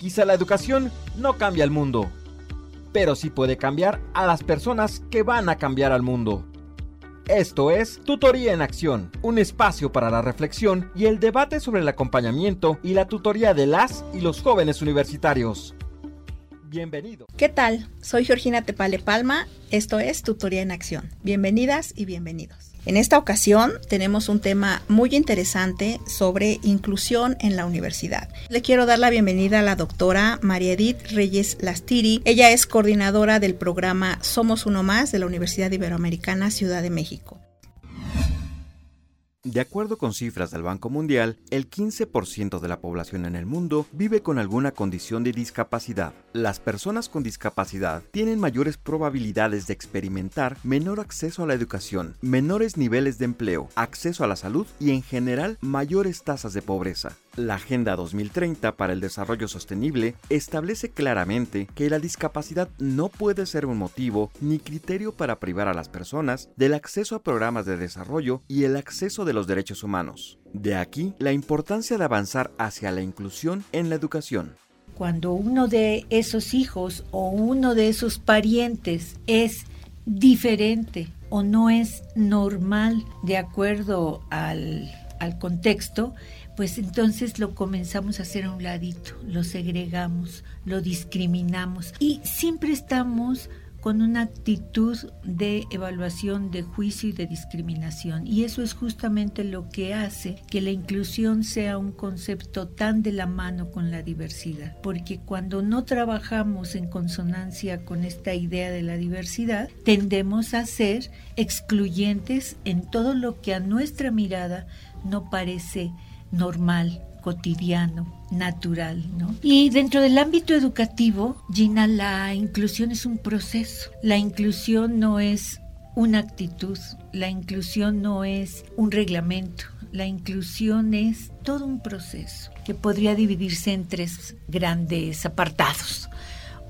Quizá la educación no cambia el mundo, pero sí puede cambiar a las personas que van a cambiar al mundo. Esto es Tutoría en Acción, un espacio para la reflexión y el debate sobre el acompañamiento y la tutoría de las y los jóvenes universitarios. Bienvenido. ¿Qué tal? Soy Georgina Tepale Palma, esto es Tutoría en Acción. Bienvenidas y bienvenidos. En esta ocasión tenemos un tema muy interesante sobre inclusión en la universidad. Le quiero dar la bienvenida a la doctora María Edith Reyes Lastiri. Ella es coordinadora del programa Somos Uno Más de la Universidad Iberoamericana Ciudad de México. De acuerdo con cifras del Banco Mundial, el 15% de la población en el mundo vive con alguna condición de discapacidad. Las personas con discapacidad tienen mayores probabilidades de experimentar menor acceso a la educación, menores niveles de empleo, acceso a la salud y en general mayores tasas de pobreza. La Agenda 2030 para el Desarrollo Sostenible establece claramente que la discapacidad no puede ser un motivo ni criterio para privar a las personas del acceso a programas de desarrollo y el acceso de los derechos humanos. De aquí la importancia de avanzar hacia la inclusión en la educación. Cuando uno de esos hijos o uno de esos parientes es diferente o no es normal de acuerdo al, al contexto, pues entonces lo comenzamos a hacer a un ladito, lo segregamos, lo discriminamos y siempre estamos con una actitud de evaluación, de juicio y de discriminación. Y eso es justamente lo que hace que la inclusión sea un concepto tan de la mano con la diversidad. Porque cuando no trabajamos en consonancia con esta idea de la diversidad, tendemos a ser excluyentes en todo lo que a nuestra mirada no parece normal, cotidiano, natural, ¿no? Y dentro del ámbito educativo, Gina, la inclusión es un proceso. La inclusión no es una actitud, la inclusión no es un reglamento, la inclusión es todo un proceso que podría dividirse en tres grandes apartados.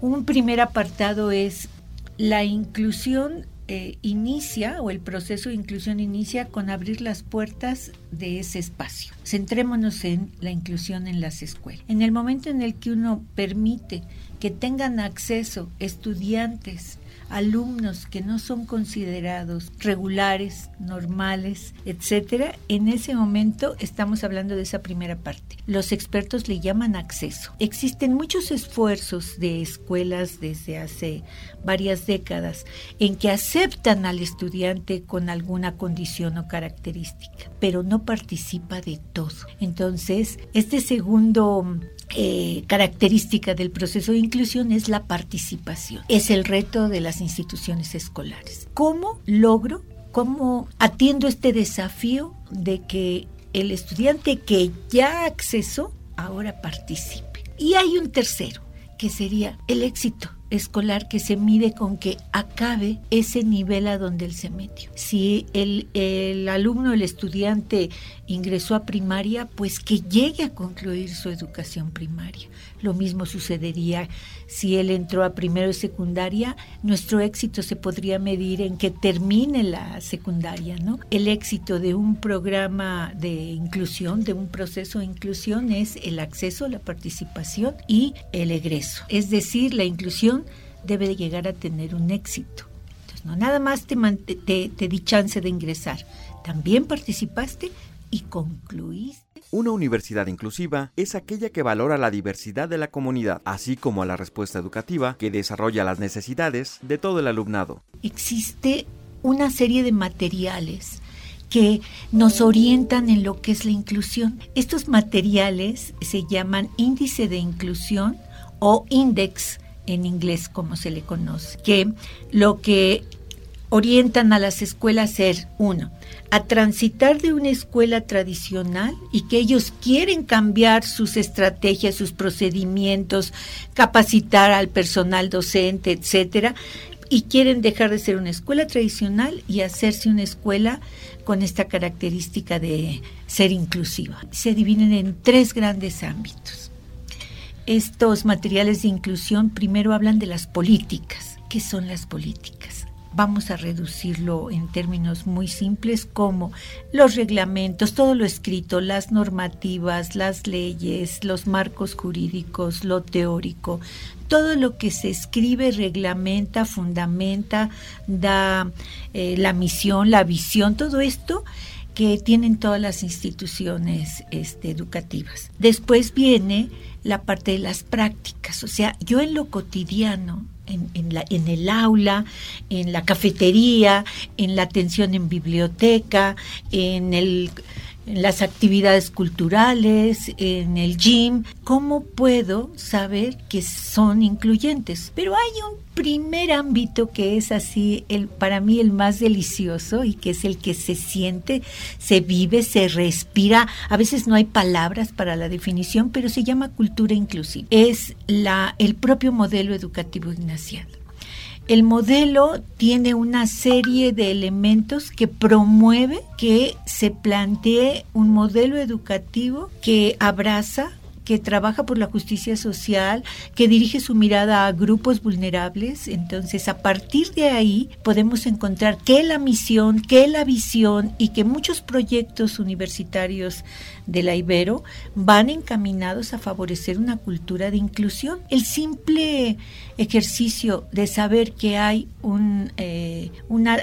Un primer apartado es la inclusión eh, inicia o el proceso de inclusión inicia con abrir las puertas de ese espacio. Centrémonos en la inclusión en las escuelas. En el momento en el que uno permite que tengan acceso estudiantes alumnos que no son considerados regulares, normales, etcétera, en ese momento estamos hablando de esa primera parte. Los expertos le llaman acceso. Existen muchos esfuerzos de escuelas desde hace varias décadas en que aceptan al estudiante con alguna condición o característica, pero no participa de todo. Entonces, este segundo eh, característica del proceso de inclusión es la participación. Es el reto de las instituciones escolares. ¿Cómo logro, cómo atiendo este desafío de que el estudiante que ya accesó ahora participe? Y hay un tercero, que sería el éxito escolar que se mide con que acabe ese nivel a donde él se metió. Si el, el alumno, el estudiante ingresó a primaria, pues que llegue a concluir su educación primaria. Lo mismo sucedería si él entró a primero y secundaria, nuestro éxito se podría medir en que termine la secundaria, ¿no? El éxito de un programa de inclusión, de un proceso de inclusión es el acceso, la participación y el egreso. Es decir, la inclusión debe llegar a tener un éxito. Entonces, no nada más te, te, di chance de ingresar, también participaste y concluiste. Una universidad inclusiva es aquella que valora la diversidad de la comunidad, así como la respuesta educativa que desarrolla las necesidades de todo el alumnado. Existe una serie de materiales que nos orientan en lo que es la inclusión. Estos materiales se llaman índice de inclusión o index en inglés como se le conoce, que lo que orientan a las escuelas a ser, uno, a transitar de una escuela tradicional y que ellos quieren cambiar sus estrategias, sus procedimientos, capacitar al personal docente, etcétera, y quieren dejar de ser una escuela tradicional y hacerse una escuela con esta característica de ser inclusiva. Se dividen en tres grandes ámbitos. Estos materiales de inclusión primero hablan de las políticas. ¿Qué son las políticas? Vamos a reducirlo en términos muy simples como los reglamentos, todo lo escrito, las normativas, las leyes, los marcos jurídicos, lo teórico, todo lo que se escribe, reglamenta, fundamenta, da eh, la misión, la visión, todo esto que tienen todas las instituciones este, educativas. Después viene la parte de las prácticas, o sea, yo en lo cotidiano, en, la, en el aula, en la cafetería, en la atención en biblioteca, en el en las actividades culturales, en el gym, ¿cómo puedo saber que son incluyentes? Pero hay un primer ámbito que es así, el, para mí el más delicioso y que es el que se siente, se vive, se respira. A veces no hay palabras para la definición, pero se llama cultura inclusiva. Es la, el propio modelo educativo ignaciano. El modelo tiene una serie de elementos que promueve que se plantee un modelo educativo que abraza que trabaja por la justicia social, que dirige su mirada a grupos vulnerables. Entonces, a partir de ahí podemos encontrar que la misión, que la visión y que muchos proyectos universitarios de la Ibero van encaminados a favorecer una cultura de inclusión. El simple ejercicio de saber que hay un, eh, una,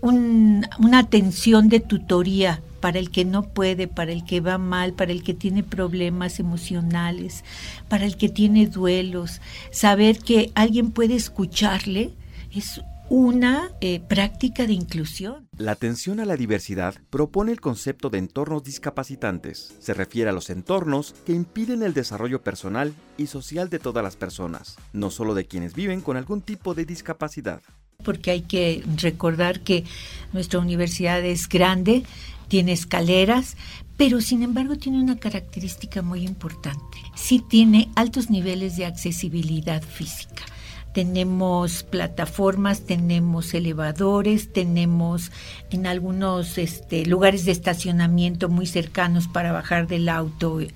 una atención de tutoría para el que no puede, para el que va mal, para el que tiene problemas emocionales, para el que tiene duelos. Saber que alguien puede escucharle es una eh, práctica de inclusión. La atención a la diversidad propone el concepto de entornos discapacitantes. Se refiere a los entornos que impiden el desarrollo personal y social de todas las personas, no solo de quienes viven con algún tipo de discapacidad. Porque hay que recordar que nuestra universidad es grande, tiene escaleras, pero sin embargo tiene una característica muy importante. Sí tiene altos niveles de accesibilidad física. Tenemos plataformas, tenemos elevadores, tenemos en algunos este, lugares de estacionamiento muy cercanos para bajar del auto e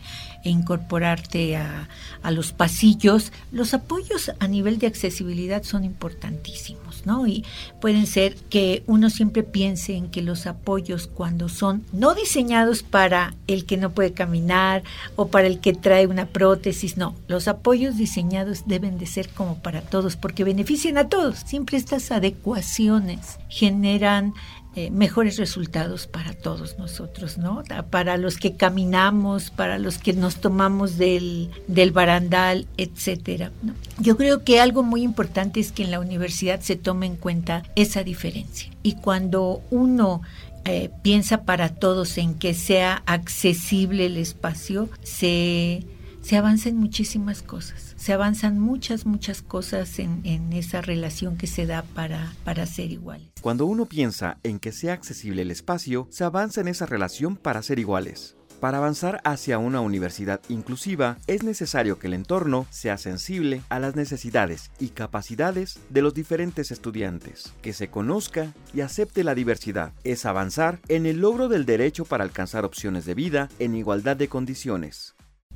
incorporarte a, a los pasillos, los apoyos a nivel de accesibilidad son importantísimos, Y pueden ser que uno siempre piense en que los apoyos cuando son no diseñados para el que no puede caminar o para el que trae una prótesis, no, los apoyos diseñados deben de ser como para todos porque benefician a todos. Siempre estas adecuaciones generan eh, mejores resultados para todos nosotros, ¿no? Para los que caminamos, para los que nos tomamos del, del barandal, etcétera. Yo creo que algo muy importante es que en la universidad se tome en cuenta esa diferencia. Y cuando uno eh, piensa para todos en que sea accesible el espacio, se, se avanza en muchísimas cosas se avanzan muchas, muchas cosas en, esa relación que se da para, para ser iguales. Cuando uno piensa en que sea accesible el espacio, se avanza en esa relación para ser iguales. Para avanzar hacia una universidad inclusiva es necesario que el entorno sea sensible a las necesidades y capacidades de los diferentes estudiantes, que se conozca y acepte la diversidad. Es avanzar en el logro del derecho para alcanzar opciones de vida en igualdad de condiciones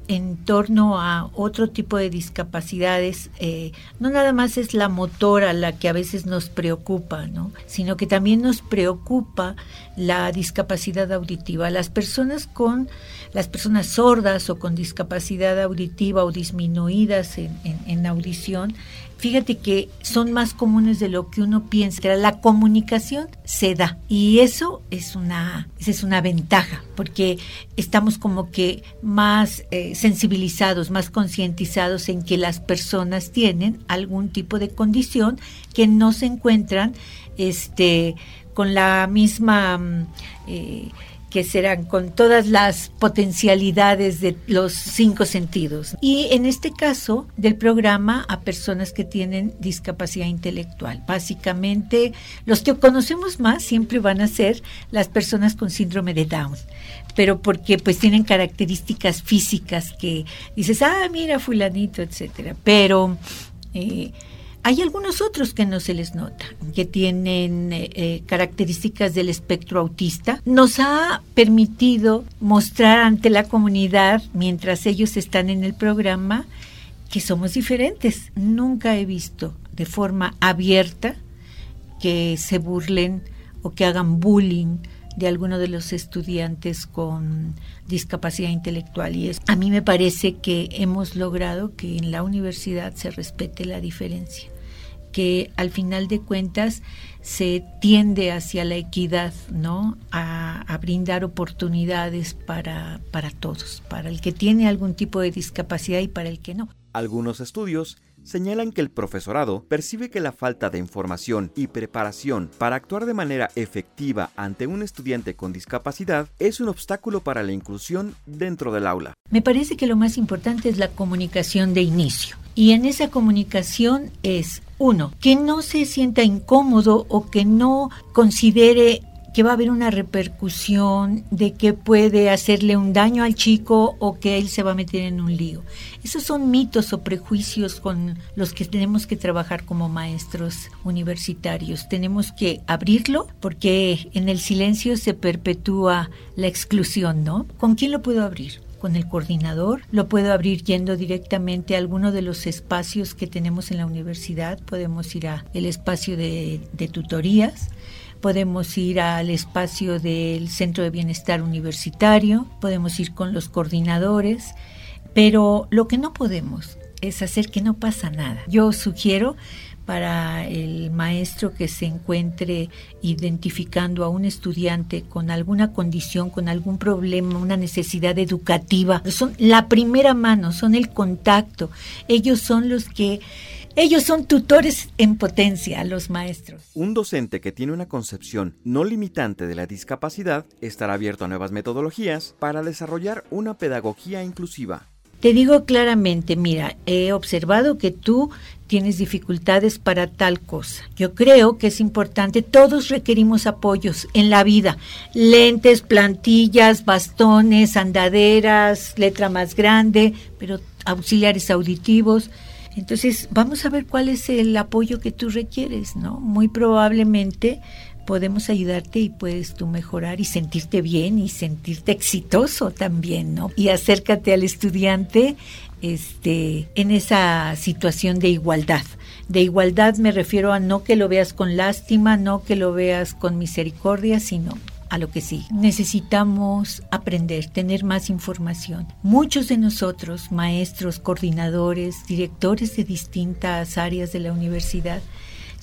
en torno a otro tipo de discapacidades, eh, no nada más es la motora la que a veces nos preocupa, ¿no? sino que también nos preocupa la discapacidad auditiva. Las personas con las personas sordas o con discapacidad auditiva o disminuidas en, en audición fíjate que son más comunes de lo que uno piensa. La comunicación se da y eso es una, es una ventaja porque estamos como que más eh, sensibilizados, más concientizados en que las personas tienen algún tipo de condición que no se encuentran este, con la misma... Mm, eh, que serán con todas las potencialidades de los cinco sentidos. Y en este caso del programa a personas que tienen discapacidad intelectual. Básicamente, los que conocemos más siempre van a ser las personas con síndrome de Down pero porque pues tienen características físicas que dices, ah, mira fulanito, etcétera. Pero eh, hay algunos otros que no se les nota, que tienen eh, eh, características del espectro autista. Nos ha permitido mostrar ante la comunidad, mientras ellos están en el programa, que somos diferentes. Nunca he visto de forma abierta que se burlen o que hagan bullying de alguno de los estudiantes con discapacidad intelectual. Y es, a mí me parece que hemos logrado que en la universidad se respete la diferencia, que al final de cuentas se tiende hacia la equidad, ¿no? A, brindar oportunidades para, para todos, para el que tiene algún tipo de discapacidad y para el que no. Algunos estudios señalan que el profesorado percibe que la falta de información y preparación para actuar de manera efectiva ante un estudiante con discapacidad es un obstáculo para la inclusión dentro del aula. Me parece que lo más importante es la comunicación de inicio. Y en esa comunicación es, uno, que no se sienta incómodo o que no considere que va a haber una repercusión, de que puede hacerle un daño al chico o que él se va a meter en un lío. Esos son mitos o prejuicios con los que tenemos que trabajar como maestros universitarios. Tenemos que abrirlo porque en el silencio se perpetúa la exclusión, ¿no? ¿Con quién lo puedo abrir? con el coordinador, lo puedo abrir yendo directamente a alguno de los espacios que tenemos en la universidad, podemos ir a el espacio de, de tutorías, podemos ir al espacio del Centro de Bienestar Universitario, podemos ir con los coordinadores, pero lo que no podemos es hacer que no pasa nada. Yo sugiero para el maestro que se encuentre identificando a un estudiante con alguna condición, con algún problema, una necesidad educativa. Son la primera mano, son el contacto. Ellos son los que ellos son tutores en potencia, los maestros. Un docente que tiene una concepción no limitante de la discapacidad estará abierto a nuevas metodologías para desarrollar una pedagogía inclusiva. Te digo claramente, mira, he observado que tú tienes dificultades para tal cosa. Yo creo que es importante, todos requerimos apoyos en la vida, lentes, plantillas, bastones, andaderas, letra más grande, pero auxiliares auditivos. Entonces, vamos a ver cuál es el apoyo que tú requieres, ¿no? Muy probablemente podemos ayudarte y puedes tú mejorar y sentirte bien y sentirte exitoso también, ¿no? Y acércate al estudiante este en esa situación de igualdad. De igualdad me refiero a no que lo veas con lástima, no que lo veas con misericordia, sino a lo que sí. Necesitamos aprender, tener más información. Muchos de nosotros, maestros, coordinadores, directores de distintas áreas de la universidad,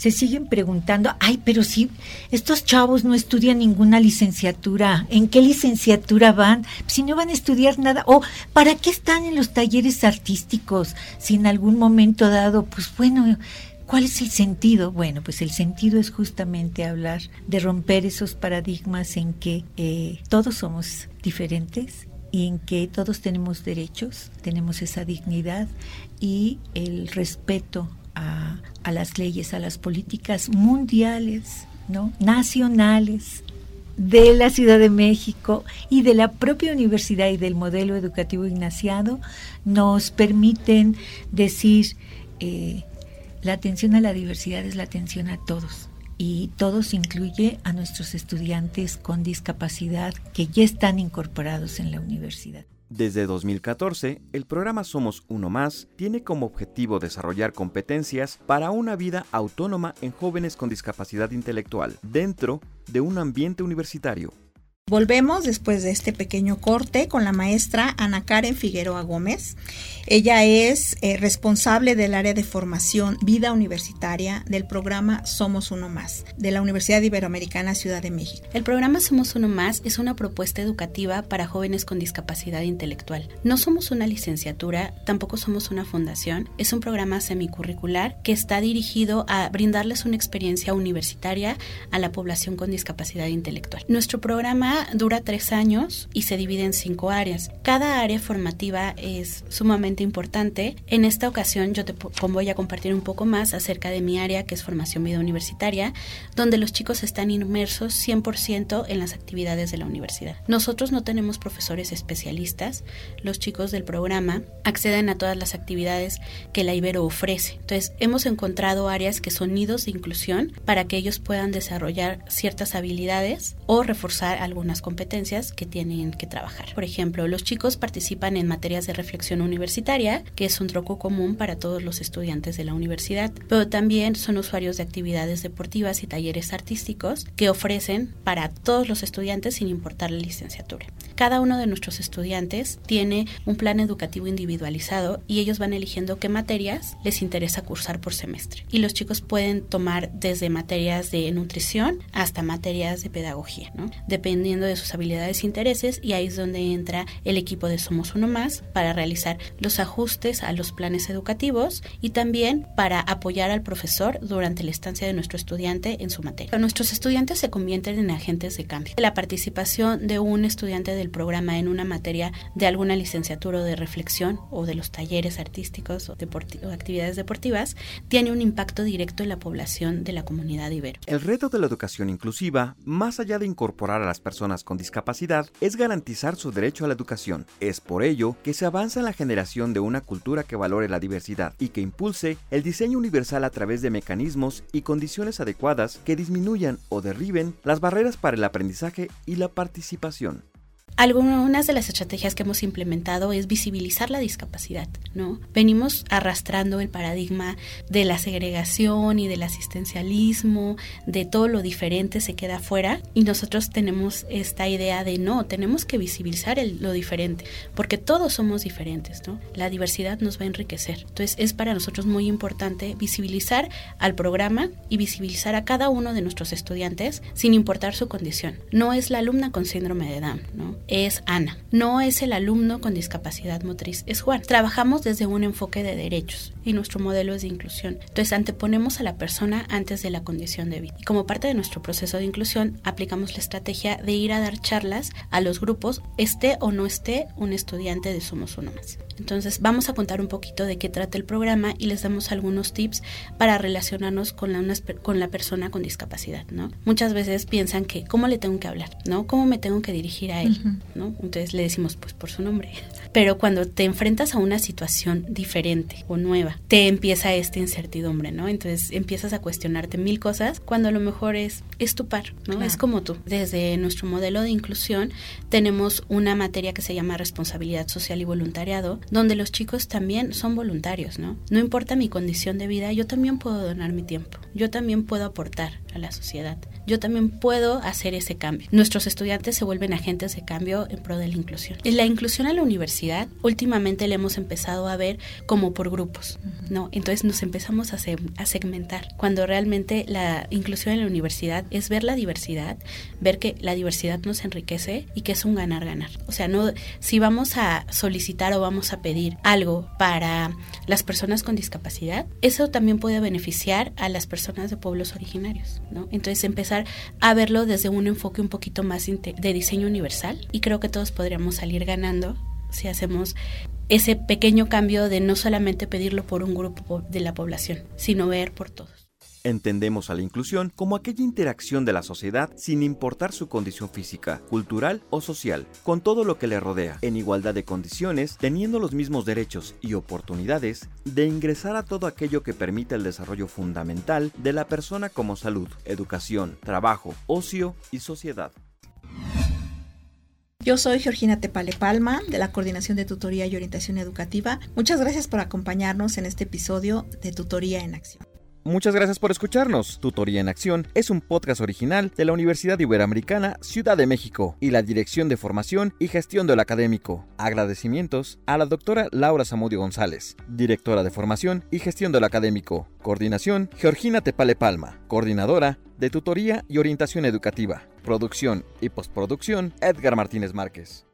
se siguen preguntando, ay, pero si estos chavos no estudian ninguna licenciatura, ¿en qué licenciatura van? Si no van a estudiar nada, o ¿para qué están en los talleres artísticos? Si en algún momento dado, pues bueno, ¿Cuál es el sentido? Bueno, pues el sentido es justamente hablar de romper esos paradigmas en que eh, todos somos diferentes y en que todos tenemos derechos, tenemos esa dignidad y el respeto a, las leyes, a las políticas mundiales, ¿no? nacionales, de la Ciudad de México y de la propia universidad y del modelo educativo ignaciado nos permiten decir eh, la atención a la diversidad es la atención a todos y todos incluye a nuestros estudiantes con discapacidad que ya están incorporados en la universidad. Desde 2014, el programa Somos Uno Más tiene como objetivo desarrollar competencias para una vida autónoma en jóvenes con discapacidad intelectual dentro de un ambiente universitario. Volvemos después de este pequeño corte con la maestra Ana Karen Figueroa Gómez. Ella es eh, responsable del área de formación vida universitaria del programa Somos Uno Más de la Universidad Iberoamericana Ciudad de México. El programa Somos Uno Más es una propuesta educativa para jóvenes con discapacidad intelectual. No somos una licenciatura, tampoco somos una fundación, es un programa semicurricular que está dirigido a brindarles una experiencia universitaria a la población con discapacidad intelectual. Nuestro programa dura tres años y se divide en cinco áreas. Cada área formativa es sumamente importante. En esta ocasión yo te voy a compartir un poco más acerca de mi área que es formación vida universitaria, donde los chicos están inmersos 100% en las actividades de la universidad. Nosotros no tenemos profesores especialistas, los chicos del programa acceden a todas las actividades que la Ibero ofrece. Entonces hemos encontrado áreas que son nidos de inclusión para que ellos puedan desarrollar ciertas habilidades o reforzar algo algunas competencias que tienen que trabajar. Por ejemplo, los chicos participan en materias de reflexión universitaria, que es un troco común para todos los estudiantes de la universidad, pero también son usuarios de actividades deportivas y talleres artísticos que ofrecen para todos los estudiantes sin importar la licenciatura. Cada uno de nuestros estudiantes tiene un plan educativo individualizado y ellos van eligiendo qué materias les interesa cursar por semestre. Y los chicos pueden tomar desde materias de nutrición hasta materias de pedagogía, ¿no? dependiendo de sus habilidades e intereses y ahí es donde entra el equipo de Somos Uno Más para realizar los ajustes a los planes educativos y también para apoyar al profesor durante la estancia de nuestro estudiante en su materia. Nuestros estudiantes se convierten en agentes de cambio. La participación de un estudiante del programa en una materia de alguna licenciatura o de reflexión o de los talleres artísticos o, o actividades deportivas tiene un impacto directo en la población de la comunidad ibero. El reto de la educación inclusiva, más allá de incorporar a las personas con discapacidad, es garantizar su derecho a la educación. Es por ello que se avanza en la generación de una cultura que valore la diversidad y que impulse el diseño universal a través de mecanismos y condiciones adecuadas que disminuyan o derriben las barreras para el aprendizaje y la participación. Algunas de las estrategias que hemos implementado es visibilizar la discapacidad, ¿no? Venimos arrastrando el paradigma de la segregación y del asistencialismo, de todo lo diferente se queda afuera y nosotros tenemos esta idea de no, tenemos que visibilizar lo diferente, porque todos somos diferentes, ¿no? La diversidad nos va a enriquecer. Entonces es para nosotros muy importante visibilizar al programa y visibilizar a cada uno de nuestros estudiantes sin importar su condición. No es la alumna con síndrome de Down, ¿no? Es Ana. No es el alumno con discapacidad motriz, es Juan. Trabajamos desde un enfoque de derechos y nuestro modelo es de inclusión. Entonces anteponemos a la persona antes de la condición de vida. Y como parte de nuestro proceso de inclusión, aplicamos la estrategia de ir a dar charlas a los grupos, esté o no esté un estudiante de Somos Uno Más. Entonces vamos a contar un poquito de qué trata el programa y les damos algunos tips para relacionarnos con la, persona con discapacidad, ¿no? Muchas veces piensan que cómo le tengo que hablar, ¿no? ¿Cómo me tengo que dirigir a él, ¿no? Entonces le decimos pues por su nombre. Pero cuando te enfrentas a una situación diferente o nueva, te empieza esta incertidumbre, ¿no? Entonces empiezas a cuestionarte mil cosas cuando a lo mejor es, es tu par, ¿no? Es como tú. Desde nuestro modelo de inclusión tenemos una materia que se llama responsabilidad social y voluntariado, donde los chicos también son voluntarios, ¿no? No importa mi condición de vida, yo también puedo donar mi tiempo, yo también puedo aportar a la sociedad, yo también puedo hacer ese cambio. Nuestros estudiantes se vuelven agentes de cambio en pro de la inclusión. En la inclusión a la universidad, últimamente le hemos empezado a ver como por grupos, ¿no? Entonces nos empezamos a, a segmentar, cuando realmente la inclusión en la universidad es ver la diversidad, ver que la diversidad nos enriquece y que es un ganar-ganar. O sea, no si vamos a solicitar o vamos a pedir algo para las personas con discapacidad, eso también puede beneficiar a las personas de pueblos originarios, ¿no? Entonces a verlo desde un enfoque un poquito más de diseño universal y creo que todos podríamos salir ganando si hacemos ese pequeño cambio de no solamente pedirlo por un grupo de la población, sino ver por todos. Entendemos a la inclusión como aquella interacción de la sociedad sin importar su condición física, cultural o social, con todo lo que le rodea, en igualdad de condiciones, teniendo los mismos derechos y oportunidades de ingresar a todo aquello que permita el desarrollo fundamental de la persona como salud, educación, trabajo, ocio y sociedad. Yo soy Georgina Tepale Palma, de la Coordinación de Tutoría y Orientación Educativa. Muchas gracias por acompañarnos en este episodio de Tutoría en Acción. Muchas gracias por escucharnos. Tutoría en Acción es un podcast original de la Universidad Iberoamericana Ciudad de México y la Dirección de Formación y Gestión del Académico. Agradecimientos a la doctora Laura Zamudio González, directora de Formación y Gestión del Académico. Coordinación Georgina Tepale Palma, coordinadora de Tutoría y Orientación Educativa. Producción y postproducción Edgar Martínez Márquez.